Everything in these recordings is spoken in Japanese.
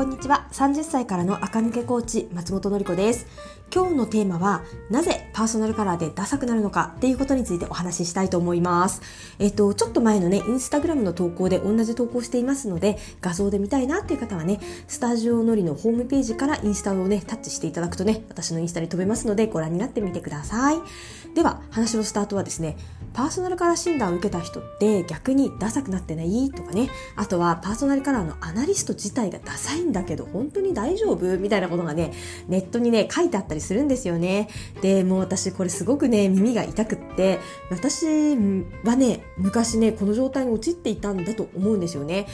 こんにちは。30歳からの赤抜けコーチ松本の子です。今日のテーマはなぜパーソナルカラーでダサくなるのかっていうことについてお話ししたいと思います。えっ、とちょっと前のねインスタグラムの投稿で同じ投稿していますので画像で見たいなっていう方はねスタジオのりのホームページからインスタをねタッチしていただくとね私のインスタに飛べますのでご覧になってみてください。では話のスタートはですねパーソナルカラー診断を受けた人って逆にダサくなってない？とかね。あとはパーソナルカラーのアナリスト自体がダサいんだけど本当に大丈夫？みたいなことがねネットにね書いてあったりするんですよね。でもう私これすごくね耳が痛くって私はね昔ねこの状態に陥っていたんだと思うんですよね。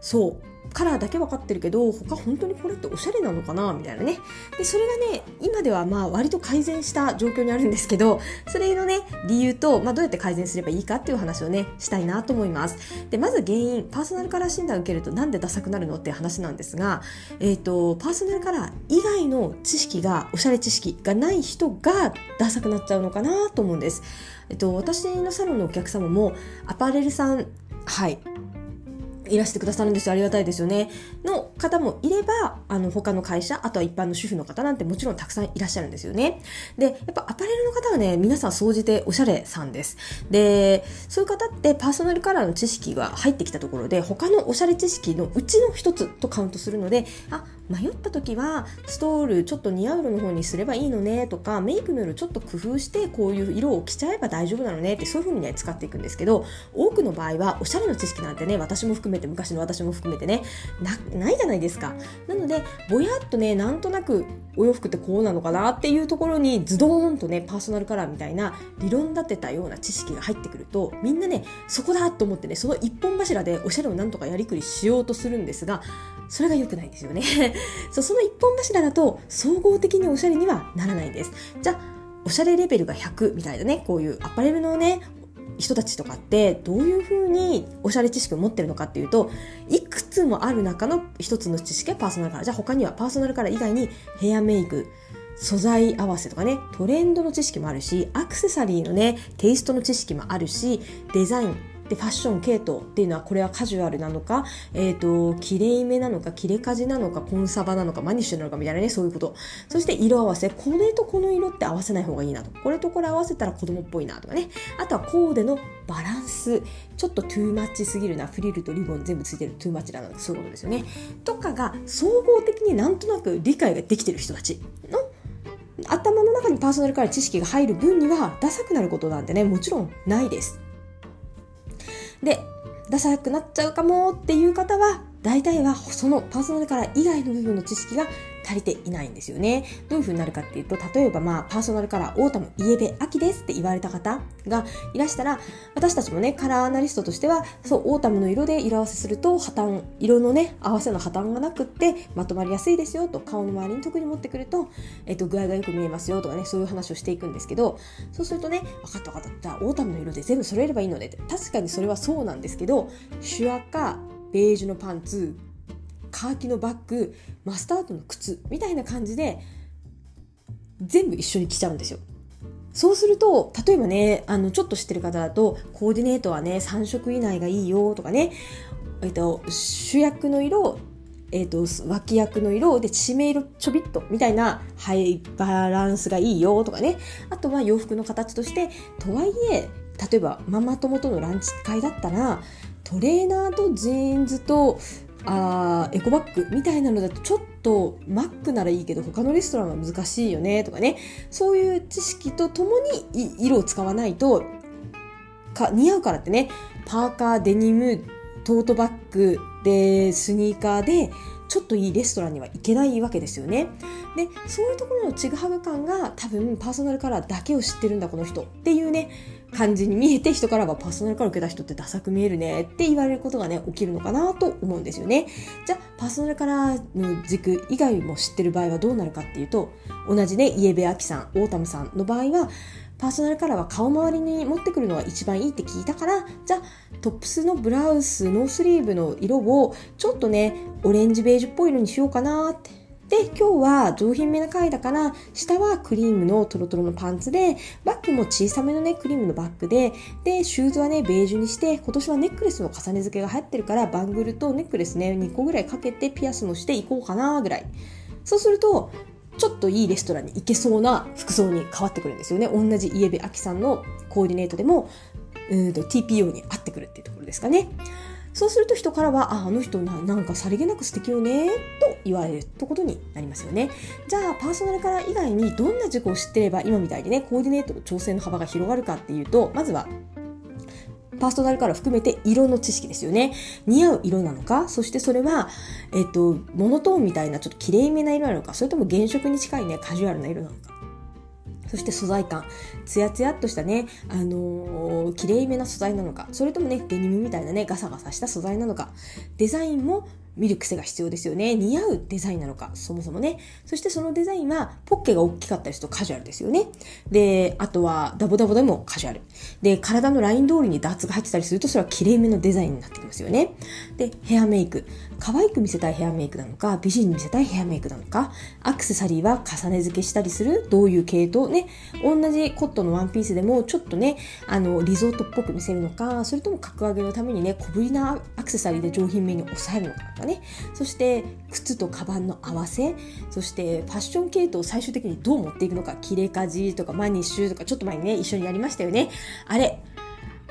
そう。カラーだけ分かってるけど他本当にこれっておしゃれなのかな？みたいなね。でそれがね今ではまあ割と改善した状況にあるんですけどそれのね理由と、まあ、どうやって改善すればいいかっていう話をねしたいなと思います。でまず原因パーソナルカラー診断を受けるとなんでダサくなるのっていう話なんですが、えーと、パーソナルカラー以外の知識がおしゃれ知識がない人がダサくなっちゃうのかなと思うんです、えっ、ー、と、私のサロンのお客様もアパレルさんはい。いらしてくださるんですよ。ありがたいですよね。の方もいればあの他の会社あとは一般の主婦の方なんてもちろんたくさんいらっしゃるんですよね。でやっぱアパレルの方はね皆さん総じておしゃれさんです。でそういう方ってパーソナルカラーの知識が入ってきたところで他のおしゃれ知識のうちの一つとカウントするのであ迷った時はストールちょっと似合う色の方にすればいいのねとかメイクの色ちょっと工夫してこういう色を着ちゃえば大丈夫なのねってそういう風にね使っていくんですけど多くの場合はおしゃれの知識なんてね私も含めて昔の私も含めてねないじゃないですか。なのでぼやっとねなんとなくお洋服ってこうなのかなっていうところにズドーンとねパーソナルカラーみたいな理論立てたような知識が入ってくるとみんなねそこだと思ってねその一本柱でおしゃれをなんとかやりくりしようとするんですがそれが良くないですよね。そうその一本柱だと総合的におしゃれにはならないんです。じゃあおしゃれレベルが100みたいなねこういうアパレルのね人たちとかってどういうふうにおしゃれ知識を持ってるのかっていうといくつもある中の一つの知識がパーソナルカラーじゃあ他にはパーソナルカラー以外にヘアメイク素材合わせとかねトレンドの知識もあるしアクセサリーのねテイストの知識もあるしデザインでファッション系統っていうのはこれはカジュアルなのか、えっ、ー、と、きれいめなのか、切れかなのか、コンサバなのか、マニッシュなのかみたいなね、そういうこと。そして色合わせ。これとこの色って合わせない方がいいなと。これとこれ合わせたら子供っぽいなとかね。あとはコーデのバランス。ちょっとトゥーマッチすぎるな。フリルとリボン全部ついてるトゥーマッチだな。そういうことですよね。とかが総合的になんとなく理解ができてる人たちの頭の中にパーソナルから知識が入る分にはダサくなることなんてねもちろんないですでダサくなっちゃうかもっていう方は大体はそのパーソナルカラー以外の部分の知識が足りていないんですよね。どういう風になるかっていうと、例えばまあ、パーソナルカラー、オータム、イエベ、秋ですって言われた方がいらしたら、私たちもね、カラーアナリストとしては、そう、オータムの色で色合わせすると、破綻、色のね、合わせの破綻がなくって、まとまりやすいですよと、顔の周りに特に持ってくると、えっと、具合がよく見えますよとかね、そういう話をしていくんですけど、そうするとね、分かった分かった、じゃあ、オータムの色で全部揃えればいいので、確かにそれはそうなんですけど、シュアか、ベージュのパンツ、カーキのバッグマスタードの靴みたいな感じで全部一緒に着ちゃうんですよ。そうすると、例えばね、あの、ちょっと知ってる方だと、コーディネートはね、3色以内がいいよとかね、えっと、主役の色、えっと、脇役の色で、締め色ちょびっとみたいなハイバランスがいいよとかね。あとは洋服の形として、とはいえ、例えばママ友とのランチ会だったら、トレーナーとジーンズとあエコバッグみたいなのだとちょっとマックならいいけど他のレストランは難しいよねとかね。そういう知識とともに色を使わないとか似合うからってね。パーカーデニムトートバッグでスニーカーでちょっといいレストランには行けないわけですよね。でそういうところのちぐはぐ感が多分パーソナルカラーだけを知ってるんだこの人っていうね。感じに見えて人からはパーソナルカラー受けた人ってダサく見えるねって言われることがね起きるのかなと思うんですよね。じゃあパーソナルカラーの軸以外も知ってる場合はどうなるかっていうと同じねイエベ秋さんオータムさんの場合はパーソナルカラーは顔周りに持ってくるのが一番いいって聞いたからじゃあトップスのブラウスノースリーブの色をちょっとねオレンジベージュっぽい色にしようかなってで、今日は上品めな回だから、下はクリームのトロトロのパンツで、バッグも小さめのね、クリームのバッグで、で、シューズはね、ベージュにして、今年はネックレスの重ね付けが流行ってるから、バングルとネックレスね、2個ぐらいかけてピアスもしていこうかなぐらい。そうすると、ちょっといいレストランに行けそうな服装に変わってくるんですよね。同じイエベアキさんのコーディネートでも、うんと TPO に合ってくるっていうところですかね。そうすると人からは、あ、あの人な、んかさりげなく素敵よね、と言われるってことになりますよね。じゃあ、パーソナルカラー以外にどんな事故を知ってれば今みたいにね、コーディネートの調整の幅が広がるかっていうと、まずはパーソナルカラー含めて色の知識ですよね。似合う色なのか、そしてそれは、えっと、モノトーンみたいなちょっと綺麗めな色なのか、それとも原色に近いね、カジュアルな色なのか。そして素材感。ツヤツヤっとしたね、あのー、綺麗めな素材なのか、それともね、デニムみたいなね、ガサガサした素材なのか、デザインも見る癖が必要ですよね。似合うデザインなのか、そもそもね。そしてそのデザインは、ポッケが大きかったりするとカジュアルですよね。で、あとは、ダボダボでもカジュアル。で、体のライン通りにダーツが入ってたりすると、それは綺麗めのデザインになってきますよね。で、ヘアメイク。可愛く見せたいヘアメイクなのか、美人に見せたいヘアメイクなのか、アクセサリーは重ね付けしたりする、どういう系統？ね。同じコットンのワンピースでも、ちょっとね、あの、リゾートっぽく見せるのか、それとも格上げのためにね、小ぶりなアクセサリーで上品めに抑えるのかとかね。そして、靴とカバンの合わせそしてファッション系統を最終的にどう持っていくのか切れ味とかマニッシュとかちょっと前にね一緒にやりましたよねあれ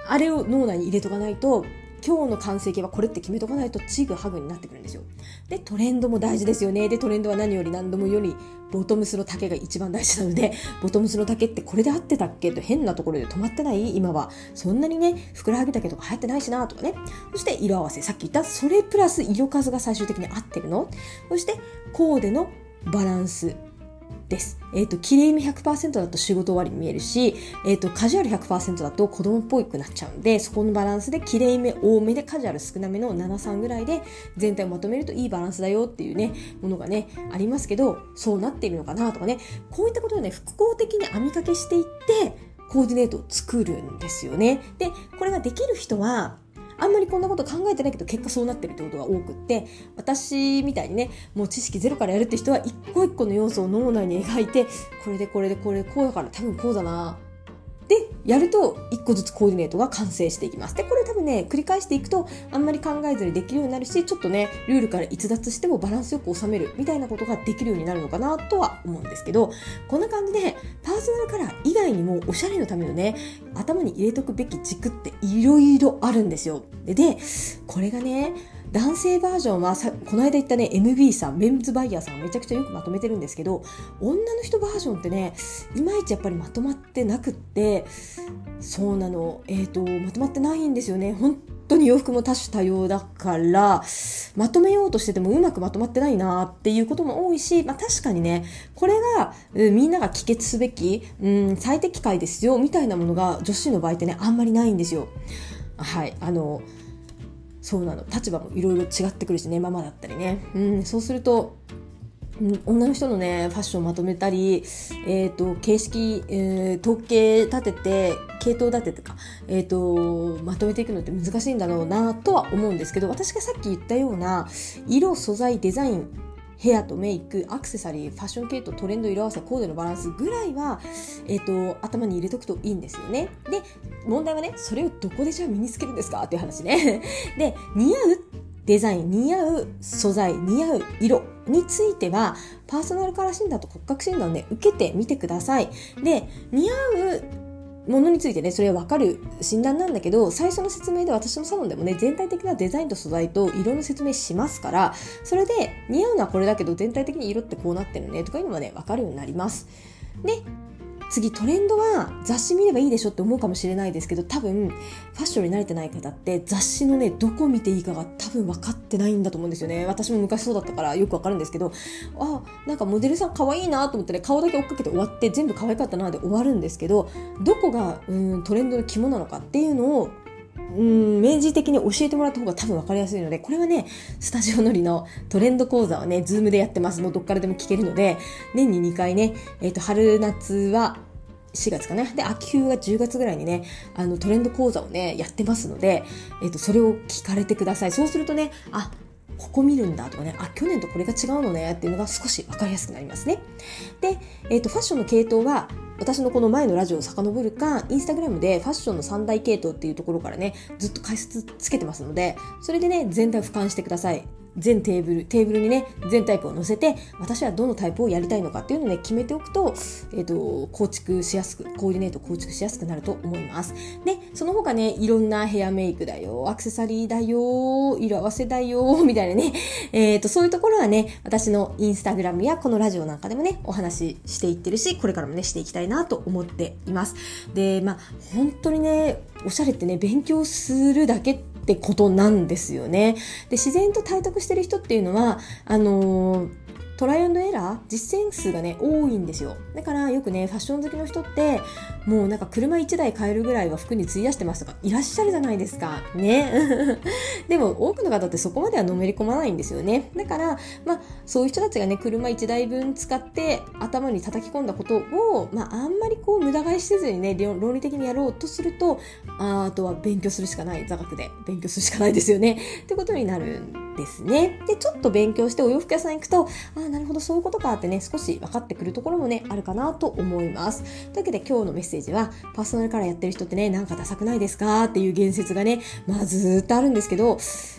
あれを脳内に入れとかないと今日の完成形はこれって決めとかないとチグハグになってくるんですよ。で、トレンドも大事ですよね。で、トレンドは何より何度もよりボトムスの丈が一番大事なので、ボトムスの丈ってこれで合ってたっけと変なところで止まってない？今は。そんなにね、ふくらはぎ丈とか流行ってないしなとかね。そして色合わせ。さっき言ったそれプラス色数が最終的に合ってるの。そしてコーデのバランス。です。えっ、ー、と、綺麗め100%だと仕事終わりに見えるし、えっ、ー、と、カジュアル100%だと子供っぽくなっちゃうんで、そこのバランスで綺麗め多めでカジュアル少なめの7、3ぐらいで全体をまとめるといいバランスだよっていうね、ものがね、ありますけど、そうなっているのかなとかね、こういったことをね、複合的に網掛けしていって、コーディネートを作るんですよね。で、これができる人は、あんまりこんなこと考えてないけど結果そうなってるってことが多くって私みたいにねもう知識ゼロからやるって人は一個一個の要素を脳内に描いてこれでこれでこれこうだから多分こうだな。で、やると1個ずつコーディネートが完成していきます。で、これ多分ね、繰り返していくとあんまり考えずにできるようになるし、ちょっとね、ルールから逸脱してもバランスよく収めるみたいなことができるようになるのかなとは思うんですけど、こんな感じで、パーソナルカラー以外にもおしゃれのためのね、頭に入れとくべき軸っていろいろあるんですよ。で、でこれがね、男性バージョンはさこの間言ったね MB さんメンズバイヤーさんめちゃくちゃよくまとめてるんですけど女の人バージョンってねいまいちやっぱりまとまってなくってそうなのえっ、ー、とまとまってないんですよね本当に洋服も多種多様だからまとめようとしててもうまくまとまってないなっていうことも多いし、まあ、確かにねこれが、う、みんなが帰結すべき、うん、最適解ですよみたいなものが女子の場合ってねあんまりないんですよ。はいあのそうなの。立場もいろいろ違ってくるしねママだったりね、うん、そうすると女の人のねファッションをまとめたり、えーと、形式、えー、統計立てて系統立ててか、えーと、まとめていくのって難しいんだろうなとは思うんですけど私がさっき言ったような色素材デザインヘアとメイク、アクセサリー、ファッション系統、トレンド、色合わせ、コーデのバランスぐらいは、えっ、ー、と、頭に入れとくといいんですよね。で、問題はね、それをどこでじゃあ身につけるんですか？っていう話ね。で、似合うデザイン、似合う素材、似合う色については、パーソナルカラー診断と骨格診断をね、受けてみてください。で、似合うものについてねそれは分かる診断なんだけど最初の説明で私のサロンでもね全体的なデザインと素材と色の説明しますからそれで似合うのはこれだけど全体的に色ってこうなってるねとかいうのはね分かるようになります。で次トレンドは雑誌見ればいいでしょって思うかもしれないですけど多分ファッションに慣れてない方って雑誌のねどこ見ていいかが多分分かってないんだと思うんですよね。私も昔そうだったからよく分かるんですけどあなんかモデルさん可愛いなと思ってね顔だけ追っかけて終わって全部可愛かったなで終わるんですけどどこがうんトレンドの肝なのかっていうのをうん、明示的に教えてもらった方が多分分かりやすいので、これはね、スタジオのりのトレンド講座をね、ズームでやってます。もうどっからでも聞けるので、年に2回ね、えっ、ー、と、春夏は4月かな。で、秋冬は10月ぐらいにね、あの、トレンド講座をね、やってますので、えっ、ー、と、それを聞かれてください。そうするとね、あ、ここ見るんだとかね、あ、去年とこれが違うのねっていうのが少し分かりやすくなりますね。で、えっ、ー、と、ファッションの系統は、私のこの前のラジオを遡るか、インスタグラムでファッションの三大系統っていうところからね、ずっと解説つけてますので、それでね、全体を俯瞰してください。全テーブル、テーブルにね、全タイプを載せて、私はどのタイプをやりたいのかっていうのをね、決めておくと、えっ、ー、と、構築しやすく、コーディネート構築しやすくなると思います。で、その他ね、いろんなヘアメイクだよ、アクセサリーだよ、色合わせだよ、みたいなね、えっ、ー、と、そういうところはね、私のインスタグラムやこのラジオなんかでもね、お話ししていってるし、これからもね、していきたいなと思っています。で、まあ、本当にね、おしゃれってね、勉強するだけってってことなんですよね。で自然と体得してる人っていうのはあのートライアンドエラー実践数がね多いんですよだからよくねファッション好きの人ってもうなんか車1台買えるぐらいは服に費やしてますとかいらっしゃるじゃないですか。ね。でも多くの方ってそこまではのめり込まないんですよね。だからまあそういう人たちがね車1台分使って頭に叩き込んだことを、まあ、あんまりこう無駄買いせずにね論理的にやろうとするとああとは勉強するしかない。座学で。勉強するしかないですよね。ってことになるんですね。でちょっと勉強してお洋服屋さん行くとあなるほどそういうことかってね少し分かってくるところもねあるかなと思います。というわけで今日のメッセージセージはパーソナルカラーやってる人ってねなんかダサくないですかっていう言説がねまあずっとあるんですけど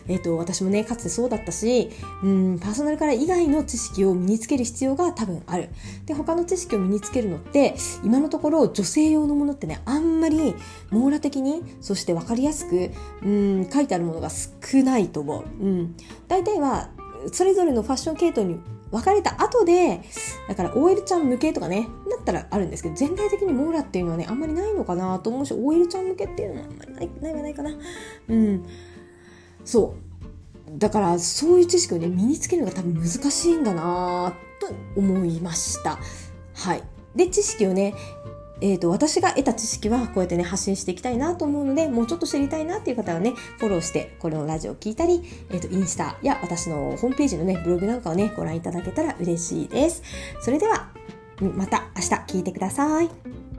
えっ、ー、と私もねかつてそうだったしうんパーソナルカラー以外の知識を身につける必要が多分ある。で他の知識を身につけるのって今のところ女性用のものってねあんまり網羅的にそして分かりやすくうん書いてあるものが少ないと思う、うん、大体はそれぞれのファッション系統に別れた後で、だから OL ちゃん向けとかね、だったらあるんですけど、全体的にモーラっていうのはね、あんまりないのかなと思うし、OL ちゃん向けっていうのはあんまりない、ないはないかな。うん。そう。だからそういう知識をね、身につけるのが多分難しいんだなと思いました。はい。で、知識をね、えーと、私が得た知識はこうやってね発信していきたいなと思うのでもうちょっと知りたいなっていう方はねフォローしてこれのラジオを聞いたり、えーと、インスタや私のホームページのねブログなんかをねご覧いただけたら嬉しいですそれではまた明日聞いてください。